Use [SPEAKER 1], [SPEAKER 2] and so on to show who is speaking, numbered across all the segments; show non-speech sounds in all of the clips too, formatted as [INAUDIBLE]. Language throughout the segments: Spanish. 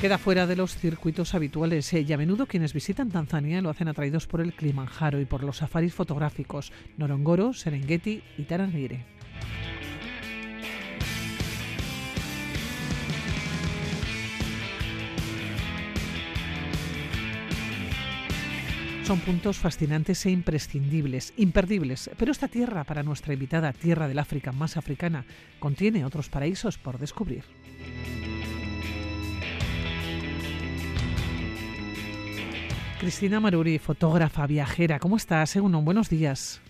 [SPEAKER 1] Queda fuera de los circuitos habituales eh, y a menudo quienes visitan Tanzania lo hacen atraídos por el Kilimanjaro y por los safaris fotográficos Norongoro, Serengeti y Tarangire. Son puntos fascinantes e imprescindibles, imperdibles. Pero esta tierra, para nuestra invitada tierra del África más africana, contiene otros paraísos por descubrir. Cristina Maruri, fotógrafa, viajera. ¿Cómo estás? Según buenos días.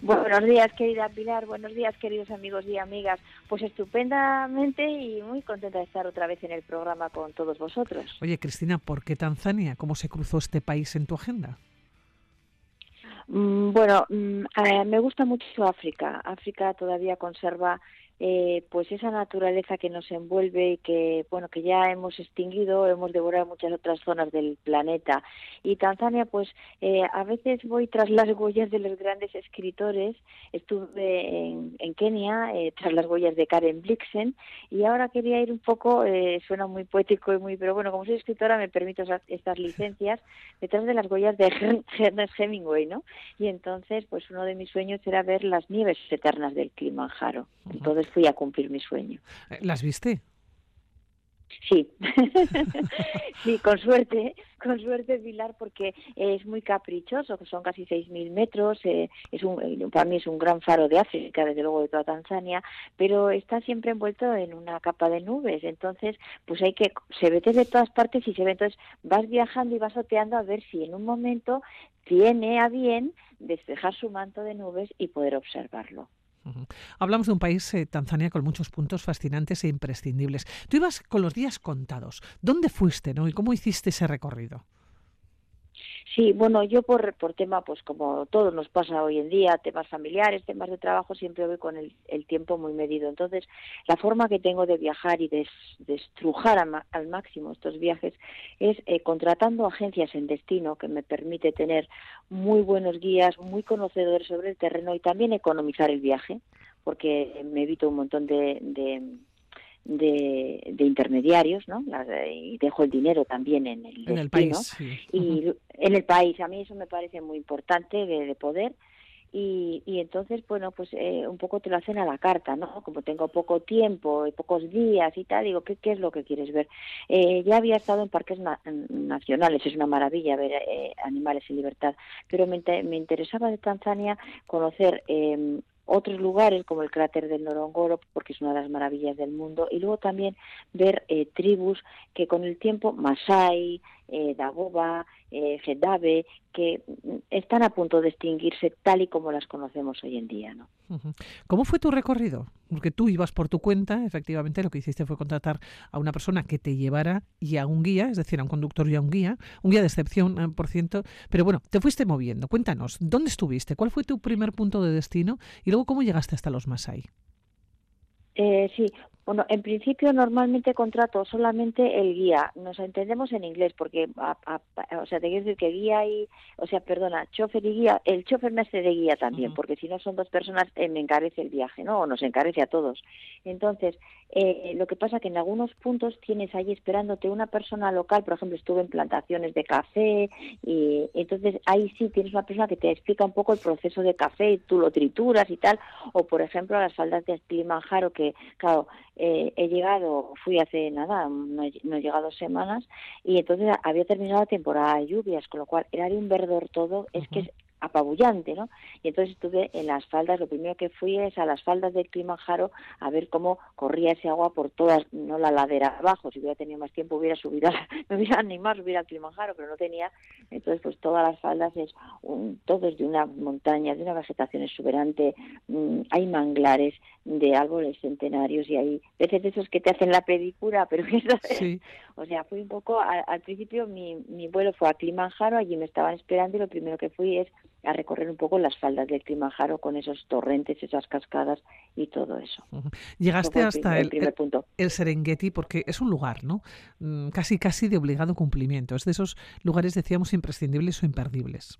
[SPEAKER 2] Buenos días, querida Pilar. Buenos días, queridos amigos y amigas. Pues estupendamente y muy contenta de estar otra vez en el programa con todos vosotros.
[SPEAKER 1] Oye, Cristina, ¿por qué Tanzania? ¿Cómo se cruzó este país en tu agenda?
[SPEAKER 2] Mm, bueno, mm, eh, me gusta mucho África. África todavía conserva eh, pues esa naturaleza que nos envuelve y que bueno que ya hemos extinguido hemos devorado muchas otras zonas del planeta. Y Tanzania pues eh, a veces voy tras las huellas de los grandes escritores. Estuve en, en Kenia eh, tras las huellas de Karen Blixen. Y ahora quería ir un poco suena muy poético y muy pero bueno como soy escritora me permito estas licencias detrás de las huellas de Ernest Hemingway no y entonces pues uno de mis sueños era ver las nieves eternas del Kilimanjaro entonces fui a cumplir mi sueño.
[SPEAKER 1] Eh, ¿Las viste?
[SPEAKER 2] Sí, [LAUGHS] sí, con suerte, con suerte Pilar, porque es muy caprichoso, son casi 6.000 metros, eh, es un, eh, para mí es un gran faro de África, desde luego de toda Tanzania, pero está siempre envuelto en una capa de nubes, entonces pues hay que, se ve desde todas partes y se ve, entonces vas viajando y vas oteando a ver si en un momento tiene a bien despejar su manto de nubes y poder observarlo.
[SPEAKER 1] Hablamos de un país, eh, Tanzania, con muchos puntos fascinantes e imprescindibles. Tú ibas con los días contados. ¿Dónde fuiste no? y cómo hiciste ese recorrido?
[SPEAKER 2] Sí, bueno, yo por, por tema, pues como todo nos pasa hoy en día, temas familiares, temas de trabajo, siempre voy con el, tiempo muy medido. Entonces, la forma que tengo de viajar y de, estrujar al máximo estos viajes es eh, contratando agencias en destino que me permite tener muy buenos guías, muy conocedores sobre el terreno y también economizar el viaje, porque me evito un montón de de, intermediarios, ¿no? y dejo el dinero también en el,
[SPEAKER 1] en el país.
[SPEAKER 2] Y en el país, a mí eso me parece muy importante de, poder. Y, y, entonces, bueno, pues eh, un poco te lo hacen a la carta, ¿no? Como tengo poco tiempo y pocos días y tal, digo, ¿qué, qué es lo que quieres ver? Eh, ya había estado en parques nacionales, es una maravilla ver eh, animales en libertad, pero me, me interesaba de Tanzania conocer eh, otros lugares como el cráter del Norongoro, porque es una de las maravillas del mundo, y luego también ver eh, tribus que con el tiempo, Masai, eh, Dagoba, eh, que mm, están a punto de extinguirse tal y como las conocemos hoy en día. ¿no?
[SPEAKER 1] ¿Cómo fue tu recorrido? Porque tú ibas por tu cuenta, efectivamente lo que hiciste fue contratar a una persona que te llevara y a un guía, es decir, a un conductor y a un guía, un guía de excepción, eh, por ciento, pero bueno, te fuiste moviendo. Cuéntanos, ¿dónde estuviste? ¿Cuál fue tu primer punto de destino? Y luego, ¿cómo llegaste hasta los Masai?
[SPEAKER 2] Eh, sí, bueno, en principio normalmente contrato solamente el guía. Nos entendemos en inglés porque, o sea, te quiero decir que guía y, o sea, perdona, chofer y guía, el chofer me hace de guía también, porque si no son dos personas eh, me encarece el viaje, ¿no? O nos encarece a todos. Entonces, eh, lo que pasa que en algunos puntos tienes ahí esperándote una persona local, por ejemplo, estuve en plantaciones de café y entonces ahí sí tienes una persona que te explica un poco el proceso de café, y tú lo trituras y tal, o por ejemplo las faldas de Kilimanjaro que, claro, eh, he llegado, fui hace nada, no he, llegado semanas, y entonces había terminado la temporada de lluvias, con lo cual era de un verdor todo, es que es apabullante, ¿no? Y entonces estuve en las faldas, lo primero que fui es a las faldas del Kilimanjaro a ver cómo corría ese agua por todas, no la ladera abajo, si hubiera tenido más tiempo hubiera subido, [LAUGHS] me hubiera animado a subir al Kilimanjaro, pero no tenía, entonces pues todas las faldas es un, todo es de una montaña, de una vegetación exuberante, mm, hay manglares de árboles centenarios y hay veces esos que te hacen la pedicura, pero [LAUGHS] sí. O sea, fui un poco, al, principio mi, mi vuelo fue a Kilimanjaro, allí me estaban esperando y lo primero que fui es a recorrer un poco las faldas del Kilimanjaro con esos torrentes, esas cascadas y todo eso.
[SPEAKER 1] Llegaste hasta el, el, Serengeti porque es un lugar, ¿no? Mm, casi casi de obligado cumplimiento. Es de esos lugares, decíamos, imprescindibles o imperdibles.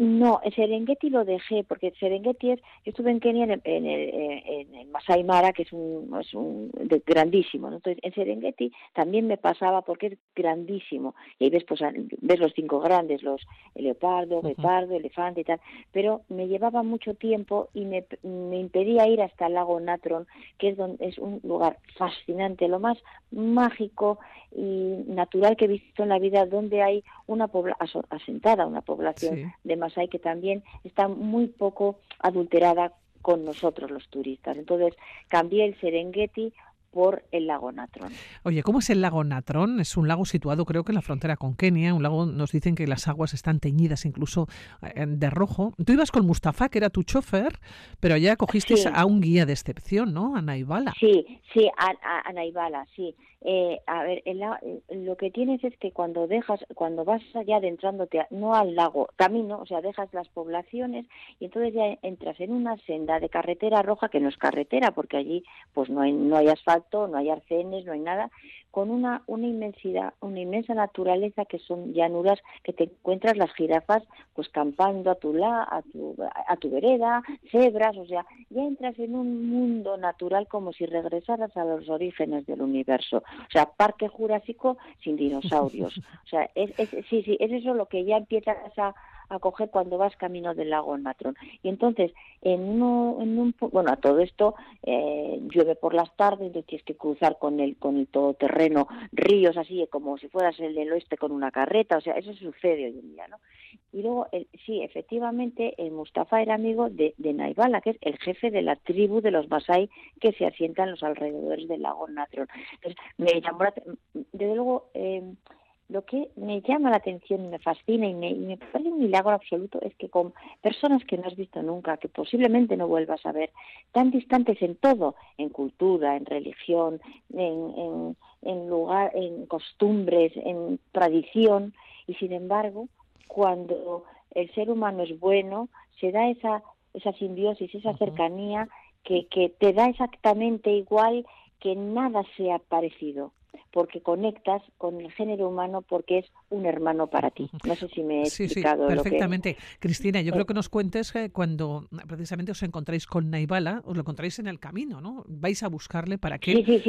[SPEAKER 2] No, el Serengeti lo dejé, porque Serengeti es, yo estuve en Kenia en, en, en, el Masai Mara, que es un, es un grandísimo, entonces en Serengeti también me pasaba porque es grandísimo, y ahí ves, pues, ves los cinco grandes, los el leopardo, guepardo, elefante y tal, pero me llevaba mucho tiempo y me, me impedía ir hasta el lago Natron, que es, donde, es un lugar fascinante, lo más mágico y natural que he visto en la vida, donde hay una población asentada, una población de Masai que también está muy poco adulterada con nosotros los turistas. Entonces cambié el Serengeti por el lago Natron.
[SPEAKER 1] Oye, ¿cómo es el lago Natron? Es un lago situado creo que en la frontera con Kenia, un lago nos dicen que las aguas están teñidas incluso eh, de rojo. Tú ibas con Mustafa, que era tu chofer, pero allá cogiste a un guía de excepción, ¿no? A Naibala.
[SPEAKER 2] Sí, sí, a, a Naibala, sí. Eh, a ver, lo que tienes es que cuando dejas, cuando vas allá adentrándote, no al lago, camino, o sea, dejas las poblaciones y entonces ya entras en una senda de carretera roja que no es carretera porque allí pues no hay, no hay asfalto, no hay arcenes, no hay nada, con una, una inmensidad, una inmensa naturaleza que son llanuras que te encuentras las jirafas pues campando a tu la, a tu, a tu vereda, cebras, o sea, ya entras en un mundo natural como si regresaras a los orígenes del universo. O sea, parque jurásico sin dinosaurios. [LAUGHS] O sea, es, es, sí, sí, es eso lo que ya empiezas a, a coger cuando vas camino del lago en Matrón. Y entonces, en, uno, en un, bueno, a todo esto eh, llueve por las tardes, entonces tienes que cruzar con el, con el todoterreno ríos así, como si fueras el del oeste con una carreta, o sea, eso sucede hoy en día, ¿no? Y luego, el, sí, efectivamente, el Mustafa era amigo de, de Naibala, que es el jefe de la tribu de los Masai que se asientan en los alrededores del lago Natron. Entonces, me llamó la, desde luego, eh, lo que me llama la atención y me fascina y me, parece un milagro absoluto es que con personas que no has visto nunca, que posiblemente no vuelvas a ver, tan distantes en todo, en cultura, en religión, en, en, lugar, en costumbres, en tradición, y sin embargo, cuando el ser humano es bueno, se da esa, esa simbiosis, esa cercanía que, que te da exactamente igual que nada sea parecido porque conectas con el género humano porque es un hermano para ti. No sé si me he
[SPEAKER 1] sí,
[SPEAKER 2] explicado.
[SPEAKER 1] Sí, perfectamente. Cristina, yo creo que nos cuentes que cuando precisamente os encontráis con Naibala, os lo encontráis en el camino, ¿no? Vais a buscarle para que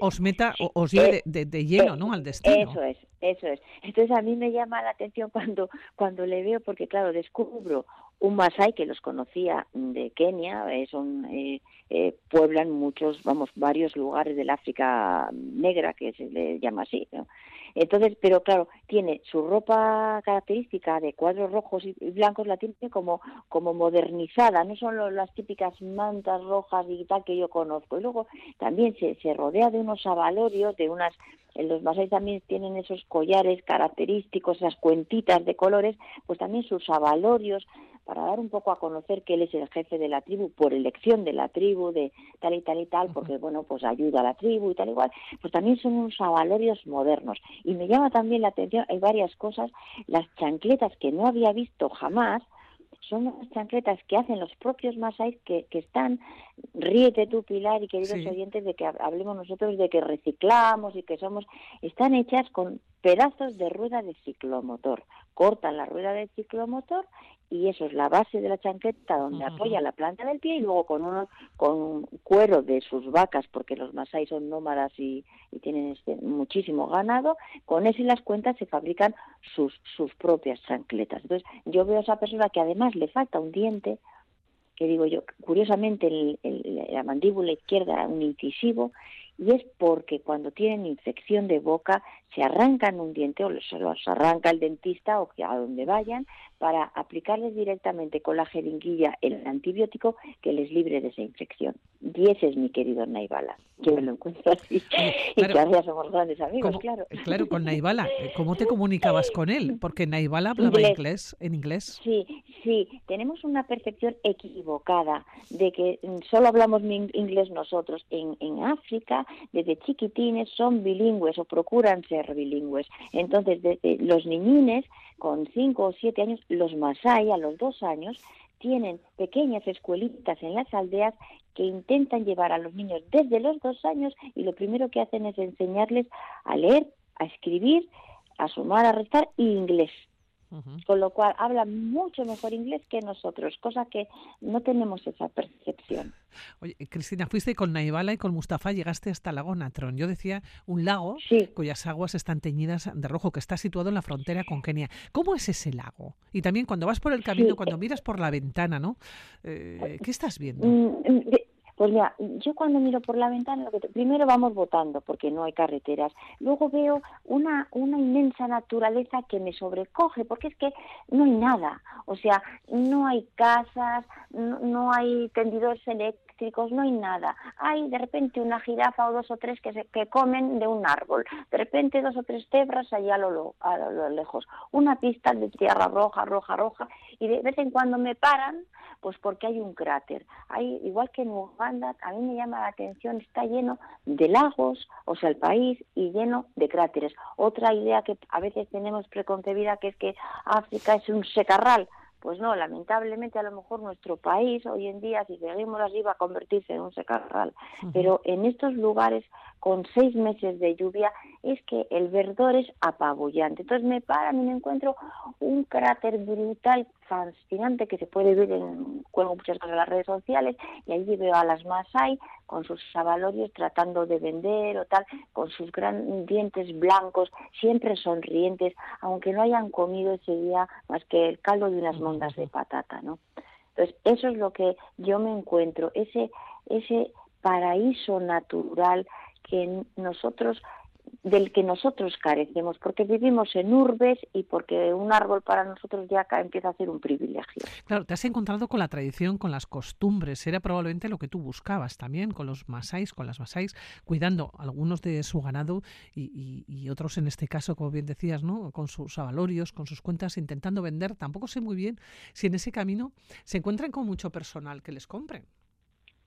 [SPEAKER 1] os meta, os lleve de, de, lleno, ¿no? Al destino.
[SPEAKER 2] Eso es, eso es. Entonces a mí me llama la atención cuando, cuando le veo, porque claro, descubro un Masai que los conocía de Kenia, eh, son eh, eh, pueblan muchos, vamos, varios lugares del África negra, que se le llama así, ¿no? Entonces, pero claro, tiene su ropa característica de cuadros rojos y blancos, la tiene como, como modernizada, no son las típicas mantas rojas y tal que yo conozco. Y luego también se, se rodea de unos avalorios, de unas los masai también tienen esos collares característicos, esas cuentitas de colores, pues también sus avalorios, para dar un poco a conocer que él es el jefe de la tribu por elección de la tribu, de tal y tal y tal, porque bueno, pues ayuda a la tribu y tal igual, pues también son unos avalorios modernos. Y me llama también la atención, hay varias cosas, las chancletas que no había visto jamás, son unas chancletas que hacen los propios masáis que, que están, ríete tú Pilar y queridos oyentes de que hablemos nosotros de que reciclamos y que somos, están hechas con pedazos de rueda de ciclomotor. Cortan la rueda de ciclomotor y eso es la base de la chanqueta donde apoya la planta del pie y luego con uno, con cuero de sus vacas porque los masai son nómadas y, y tienen este, muchísimo ganado con eso y las cuentas se fabrican sus sus propias chancletas. Entonces yo veo a esa persona que además le falta un diente que digo yo curiosamente el, el, la mandíbula izquierda un incisivo y es porque cuando tienen infección de boca se arrancan un diente o se los arranca el dentista o a donde vayan para aplicarles directamente con la jeringuilla el antibiótico que les libre de esa infección. Y ese es mi querido Naibala, que me lo encuentro así. [LAUGHS] y que somos grandes amigos, claro.
[SPEAKER 1] Claro, con Naibala. ¿Cómo te comunicabas con él? Porque Naibala hablaba inglés. en inglés.
[SPEAKER 2] Sí, sí. Tenemos una percepción equivocada de que solo hablamos inglés nosotros. En, en África, desde chiquitines, son bilingües o procuran ser bilingües. Entonces, los niñines, con cinco o siete años, los masai a los dos años tienen pequeñas escuelitas en las aldeas que intentan llevar a los niños desde los dos años y lo primero que hacen es enseñarles a leer, a escribir, a sumar, a restar y inglés. Con lo cual habla mucho mejor inglés que nosotros, cosa que no tenemos esa percepción.
[SPEAKER 1] Oye, Cristina, fuiste con Naibala y con Mustafa, llegaste hasta el lago Natron. Yo decía un lago cuyas aguas están teñidas de rojo, que está situado en la frontera con Kenia. ¿Cómo es ese lago? Y también cuando vas por el camino, cuando miras por la ventana, ¿no? Eh, ¿Qué estás viendo?
[SPEAKER 2] Mm, mm, pues mira, yo cuando miro por la ventana, lo que primero vamos votando porque no hay carreteras, luego veo una, una inmensa naturaleza que me sobrecoge porque es que no hay nada, o sea, no hay casas, no, no hay tendidores eléctricos, no hay nada. Hay de repente una jirafa o dos o tres que, se, que comen de un árbol, de repente dos o tres cebras allá a lo, a lo lejos, una pista de tierra roja, roja, roja, y de vez en cuando me paran pues porque hay un cráter. Hay, igual que en Uganda, a mí me llama la atención, está lleno de lagos, o sea, el país, y lleno de cráteres. Otra idea que a veces tenemos preconcebida, que es que África es un secarral. Pues no, lamentablemente a lo mejor nuestro país hoy en día, si seguimos así, va a convertirse en un secarral. Pero en estos lugares, con seis meses de lluvia, es que el verdor es apabullante. Entonces me paran y me encuentro un cráter brutal fascinante que se puede ver en cuelgo muchas cosas en las redes sociales y allí veo a las Masai con sus sabalorios tratando de vender o tal, con sus grandes dientes blancos, siempre sonrientes, aunque no hayan comido ese día más que el caldo de unas mondas de patata, ¿no? Entonces, eso es lo que yo me encuentro, ese, ese paraíso natural que nosotros del que nosotros carecemos, porque vivimos en urbes y porque un árbol para nosotros ya empieza a ser un privilegio.
[SPEAKER 1] Claro, te has encontrado con la tradición, con las costumbres, era probablemente lo que tú buscabas también, con los masáis, con las masáis, cuidando algunos de su ganado y, y, otros en este caso, como bien decías, ¿no? con sus avalorios, con sus cuentas, intentando vender. Tampoco sé muy bien si en ese camino se encuentran con mucho personal que les compre.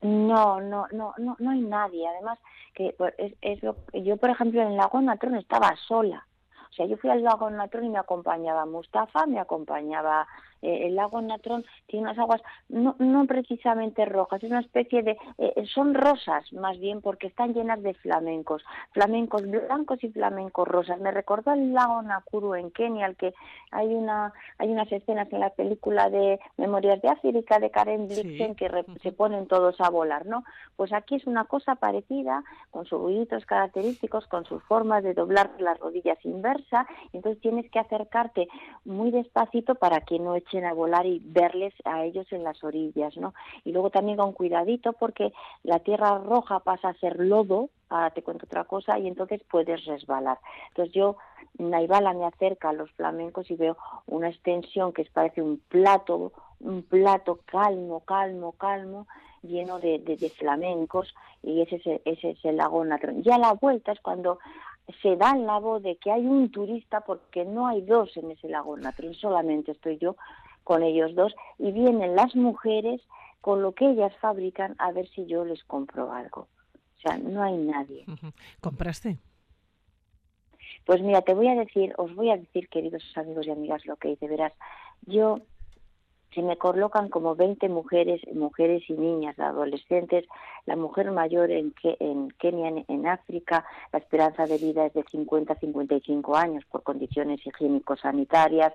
[SPEAKER 2] No, no, no, no, no hay nadie. Además, que es, es yo, por ejemplo, en el lago Natrón estaba sola. O sea, yo fui al lago Natrón y me acompañaba Mustafa, me acompañaba eh, el lago Natrón tiene unas aguas no, no precisamente rojas, es una especie de, eh, eh, son rosas más bien porque están llenas de flamencos, flamencos blancos y flamencos rosas. Me recordó el lago Nakuru en Kenia, al que hay una hay unas escenas en la película de Memorias de África de Karen Blixen que se ponen todos a volar, ¿no? Pues aquí es una cosa parecida, con sus ruiditos característicos, con sus formas de doblar las rodillas inversa, entonces tienes que acercarte muy despacito para que no a volar y verles a ellos en las orillas, ¿no? Y luego también con cuidadito porque la tierra roja pasa a ser lodo, ahora te cuento otra cosa, y entonces puedes resbalar. Entonces yo, Naibala me acerca a los flamencos y veo una extensión que parece un plato, un plato calmo, calmo, calmo, lleno de, de, flamencos y ese es, ese es el lago Natron. Ya la vuelta es cuando se da la voz de que hay un turista porque no hay dos en ese lago Natron, solamente estoy yo con ellos dos y vienen las mujeres con lo que ellas fabrican a ver si yo les compro algo. O sea, no hay nadie.
[SPEAKER 1] ¿Compraste?
[SPEAKER 2] Pues mira, te voy a decir, os voy a decir, queridos amigos y amigas, lo que hice. Verás, yo se me colocan como 20 mujeres, mujeres y niñas, adolescentes. La mujer mayor en, en Kenia, en, África, la esperanza de vida es de 50 a 55 años por condiciones higiénico-sanitarias.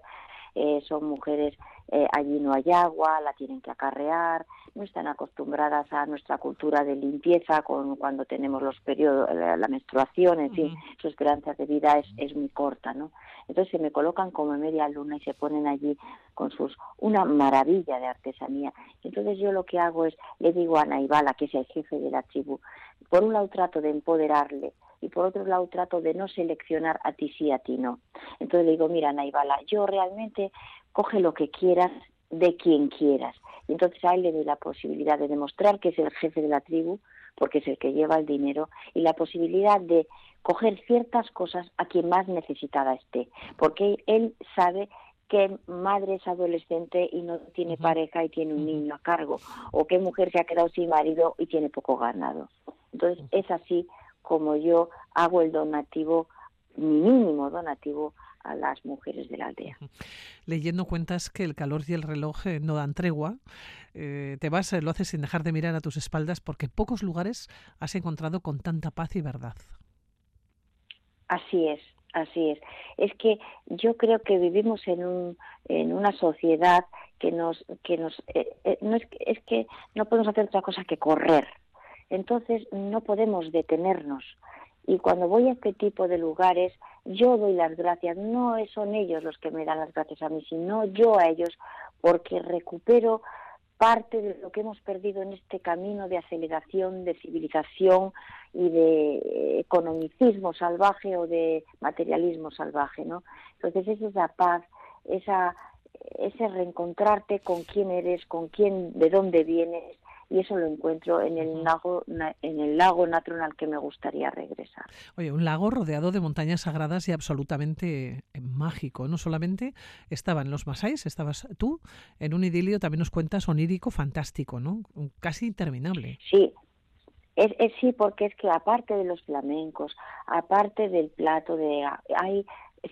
[SPEAKER 2] Eh, son mujeres, eh, allí no hay agua, la tienen que acarrear, no están acostumbradas a nuestra cultura de limpieza con, cuando tenemos los periodos, la, menstruación, en fin, su esperanza de vida es, es muy corta, ¿no? Entonces se me colocan como media luna y se ponen allí con sus, una maravilla de artesanía. Entonces yo lo que hago es, le digo a Naibala, que es el jefe de la tribu, por un lado trato de empoderarle, y por otro lado trato de no seleccionar a ti sí, a ti no. Entonces le digo, mira, Naibala, yo realmente coge lo que quieras de quien quieras. Y entonces a él le doy la posibilidad de demostrar que es el jefe de la tribu, porque es el que lleva el dinero, y la posibilidad de coger ciertas cosas a quien más necesitada esté, porque él sabe qué madre es adolescente y no tiene pareja y tiene un niño a cargo, o qué mujer se ha quedado sin marido y tiene poco ganado. Entonces es así como yo hago el donativo, mi mínimo donativo a las mujeres de la aldea.
[SPEAKER 1] Leyendo cuentas que el calor y el reloj eh, no dan tregua, eh, te vas, eh, lo haces sin dejar de mirar a tus espaldas porque pocos lugares has encontrado con tanta paz y verdad.
[SPEAKER 2] Así es, Así es. Es que yo creo que vivimos en, un, en una sociedad que nos, que nos, eh, eh, no es, es que no podemos hacer otra cosa que correr. Entonces no podemos detenernos. Y cuando voy a este tipo de lugares, yo doy las gracias. No son ellos los que me dan las gracias a mí, sino yo a ellos, porque recupero parte de lo que hemos perdido en este camino de aceleración, de civilización y de economicismo salvaje o de materialismo salvaje, ¿no? Entonces esa es la paz, esa, ese reencontrarte con quién eres, con quién, de dónde vienes, y eso lo encuentro en el lago en el lago natural que me gustaría regresar.
[SPEAKER 1] Oye, un lago rodeado de montañas sagradas y absolutamente eh, mágico. No solamente estaban los masáis, estabas tú en un idilio, también nos cuentas onírico fantástico, ¿no? Casi interminable.
[SPEAKER 2] Sí, es, es, sí, porque es que aparte de los flamencos, aparte del plato de hay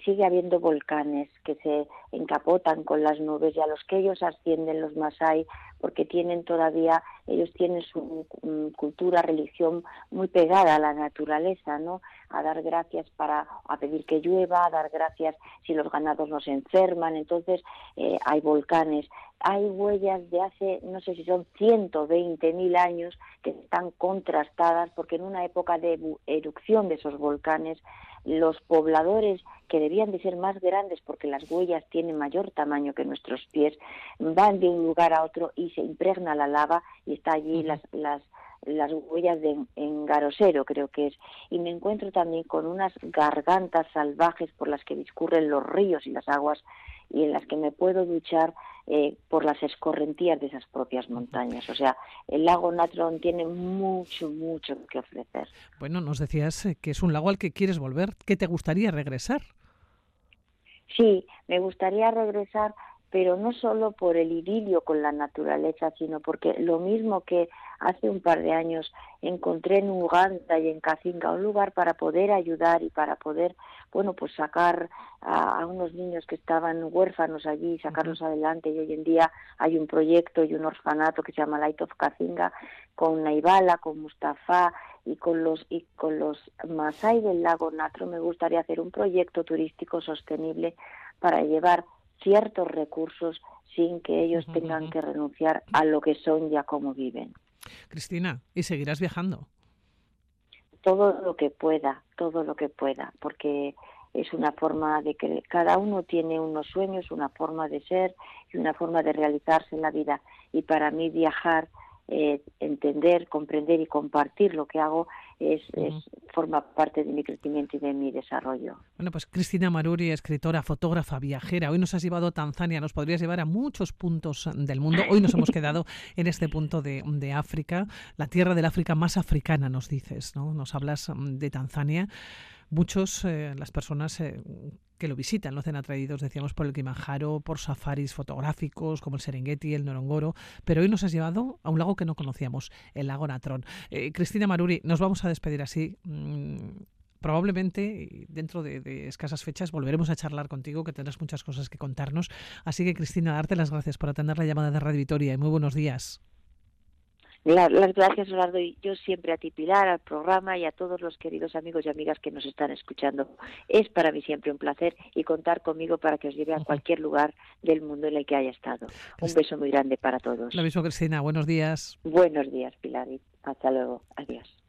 [SPEAKER 2] sigue habiendo volcanes que se encapotan con las nubes y a los que ellos ascienden los masai porque tienen todavía ellos tienen su mm, cultura religión muy pegada a la naturaleza no a dar gracias para a pedir que llueva a dar gracias si los ganados no se enferman. Entonces eh, hay volcanes. Hay huellas de hace no sé si son 120 mil años que están contrastadas porque en una época de erupción de esos volcanes los pobladores que debían de ser más grandes porque las huellas tienen mayor tamaño que nuestros pies, van de un lugar a otro y se impregna la lava y está allí las, las, las huellas de engarosero, creo que es. Y me encuentro también con unas gargantas salvajes por las que discurren los ríos y las aguas y en las que me puedo duchar eh, por las escorrentías de esas propias montañas. O sea, el lago Natron tiene mucho, mucho que ofrecer.
[SPEAKER 1] Bueno, nos decías eh, que es un lago al que quieres volver, que te gustaría regresar.
[SPEAKER 2] Sí, me gustaría regresar pero no solo por el idilio con la naturaleza, sino porque lo mismo que hace un par de años encontré en Uganda y en Kazinga un lugar para poder ayudar y para poder, bueno, pues sacar a, unos niños que estaban huérfanos allí, sacarlos adelante y hoy en día hay un proyecto y un orfanato que se llama Light of Kazinga con Naibala, con Mustafa y con los y con los Masai del lago Natro me gustaría hacer un proyecto turístico sostenible para llevar ciertos recursos sin que ellos tengan que renunciar a lo que son y a cómo viven.
[SPEAKER 1] Cristina, ¿y seguirás viajando?
[SPEAKER 2] Todo lo que pueda, todo lo que pueda, porque es una forma de que cada uno tiene unos sueños, una forma de ser y una forma de realizarse en la vida. Y para mí viajar eh, entender, comprender y compartir lo que hago es, forma parte de mi crecimiento y de mi desarrollo.
[SPEAKER 1] Bueno, pues Cristina Maruri, escritora, fotógrafa, viajera, hoy nos has llevado a Tanzania, nos podrías llevar a muchos puntos del mundo. Hoy nos hemos quedado [LAUGHS] en este punto de, de África, la tierra del África más africana, nos dices, ¿no? Nos hablas de Tanzania muchos, eh, las personas eh, que lo visitan, lo hacen atraídos, decíamos, por el Kilimanjaro, por safaris fotográficos como el Serengeti, el Norongoro, pero hoy nos has llevado a un lago que no conocíamos, el lago Natrón. Eh, Cristina Maruri, nos vamos a despedir así. Mm, probablemente dentro de, de, escasas fechas volveremos a charlar contigo, que tendrás muchas cosas que contarnos. Así que, Cristina, darte las gracias por atender la llamada de Radio Vitoria y muy buenos días
[SPEAKER 2] las gracias, Eduardo, y yo siempre a ti, Pilar, al programa y a todos los queridos amigos y amigas que nos están escuchando. Es para mí siempre un placer y contar conmigo para que os lleve a cualquier lugar del mundo en el que haya estado. Un beso muy grande para todos.
[SPEAKER 1] Lo mismo, Cristina. Buenos días.
[SPEAKER 2] Buenos días, Pilar. hasta luego. Adiós.